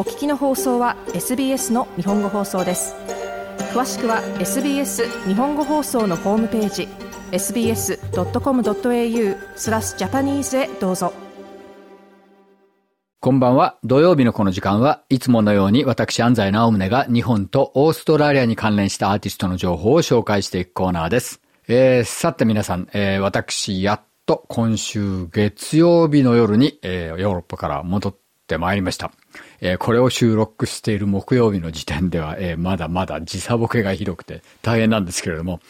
お聞きの放送は SBS の日本語放送です詳しくは SBS 日本語放送のホームページ sbs.com.au スラスジャパニーズへどうぞこんばんは。土曜日のこの時間はいつものように私安西直宗が日本とオーストラリアに関連したアーティストの情報を紹介していくコーナーです。えー、さて皆さん、えー、私やっと今週月曜日の夜に、えー、ヨーロッパから戻ってまいりました。えー、これを収録している木曜日の時点では、えー、まだまだ時差ボケがひどくて大変なんですけれども、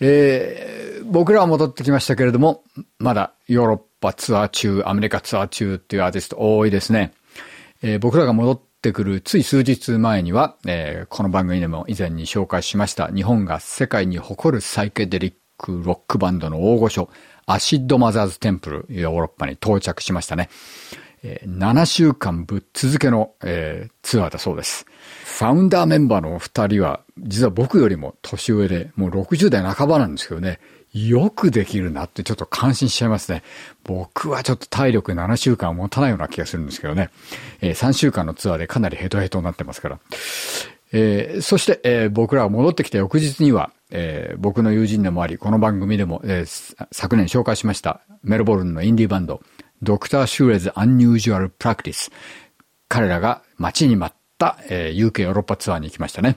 えー、僕らは戻ってきましたけれども、まだヨーロッパツアー中、アメリカツアー中っていうアーティスト多いですね。えー、僕らが戻ってくるつい数日前には、えー、この番組でも以前に紹介しました日本が世界に誇るサイケデリックロックバンドの大御所、アシッドマザーズテンプル、ヨーロッパに到着しましたね。7週間ぶっ続けの、えー、ツアーだそうです。ファウンダーメンバーのお二人は、実は僕よりも年上で、もう60代半ばなんですけどね、よくできるなってちょっと感心しちゃいますね。僕はちょっと体力7週間持たないような気がするんですけどね。えー、3週間のツアーでかなりヘトヘトになってますから。えー、そして、えー、僕らが戻ってきた翌日には、えー、僕の友人でもあり、この番組でも、え、昨年紹介しましたメルボルンのインディーバンド、ドクター・シューレズ・アンニュージュアル・プラクティス。彼らが待ちに待った、えー、UK ヨーロッパツアーに行きましたね。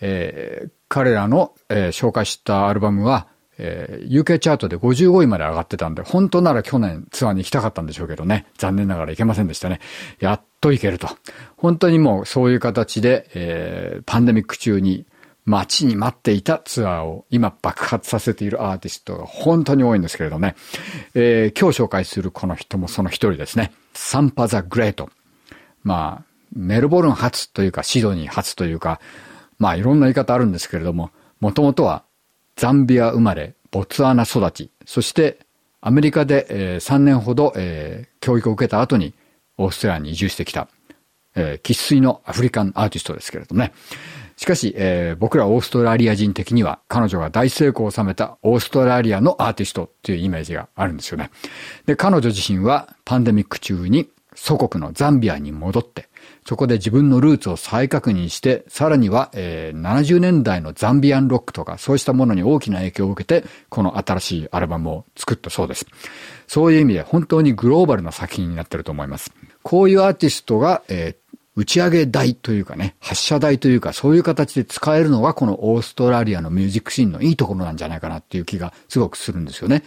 えー、彼らの、えー、紹介したアルバムは、えー、UK チャートで55位まで上がってたんで、本当なら去年ツアーに行きたかったんでしょうけどね。残念ながら行けませんでしたね。やっと行けると。本当にもうそういう形で、えー、パンデミック中に待ちに待っていたツアーを今爆発させているアーティストが本当に多いんですけれどね。えー、今日紹介するこの人もその一人ですね。サンパザ・グレート。まあ、メルボルン発というかシドニー発というか、まあいろんな言い方あるんですけれども、もともとはザンビア生まれ、ボツワナ育ち、そしてアメリカで、え、3年ほど、え、教育を受けた後にオーストラリアに移住してきた、えー、喫水のアフリカンアーティストですけれどもね。しかし、えー、僕らオーストラリア人的には彼女が大成功を収めたオーストラリアのアーティストっていうイメージがあるんですよね。で、彼女自身はパンデミック中に祖国のザンビアに戻って、そこで自分のルーツを再確認して、さらには、えー、70年代のザンビアンロックとか、そうしたものに大きな影響を受けて、この新しいアルバムを作ったそうです。そういう意味で本当にグローバルな作品になってると思います。こういうアーティストが、えー、打ち上げ台というかね、発射台というか、そういう形で使えるのがこのオーストラリアのミュージックシーンのいいところなんじゃないかなっていう気がすごくするんですよね。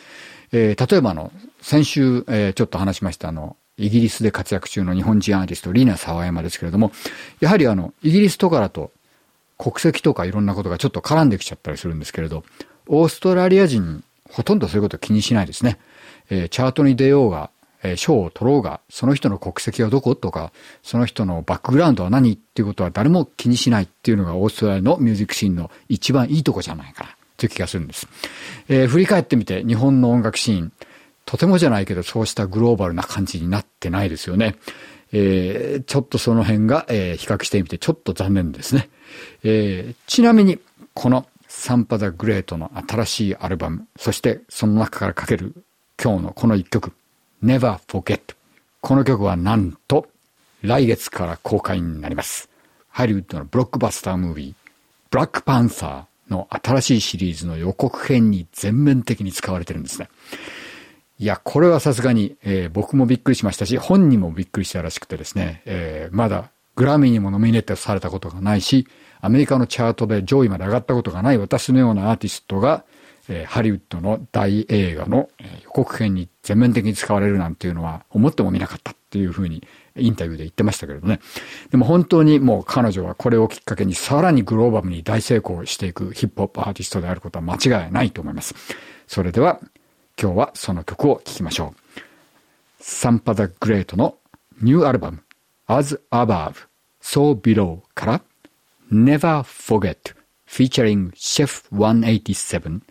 えー、例えばあの、先週、えー、ちょっと話しましたあの、イギリスで活躍中の日本人アーティスト、リーナ沢山ですけれども、やはりあの、イギリスとかだと国籍とかいろんなことがちょっと絡んできちゃったりするんですけれど、オーストラリア人、ほとんどそういうこと気にしないですね。えー、チャートに出ようが、えー、賞を取ろうが、その人の国籍はどこ？とか、その人のバックグラウンドは何？っていうことは誰も気にしないっていうのがオーストラリアのミュージックシーンの一番いいとこじゃないかなという気がするんです。えー、振り返ってみて日本の音楽シーン、とてもじゃないけどそうしたグローバルな感じになってないですよね。えー、ちょっとその辺が、えー、比較してみてちょっと残念ですね。えー、ちなみに、このサンパザ・グレートの新しいアルバム、そしてその中からかける今日のこの一曲、Never Forget。この曲はなんと来月から公開になります。ハリウッドのブロックバスタームービー、ブラックパンサーの新しいシリーズの予告編に全面的に使われてるんですね。いや、これはさすがに、えー、僕もびっくりしましたし、本人もびっくりしたらしくてですね、えー、まだグラミーにもノミネートされたことがないし、アメリカのチャートで上位まで上がったことがない私のようなアーティストが、えー、ハリウッドの大映画の予告編に全面的に使われるなんていうのは思ってもみなかったっていうふうにインタビューで言ってましたけれどね。でも本当にもう彼女はこれをきっかけにさらにグローバルに大成功していくヒップホップアーティストであることは間違いないと思います。それでは今日はその曲を聴きましょう。サンパザ・グレートのニューアルバム As Above, So Below から Never Forget featuring Chef 187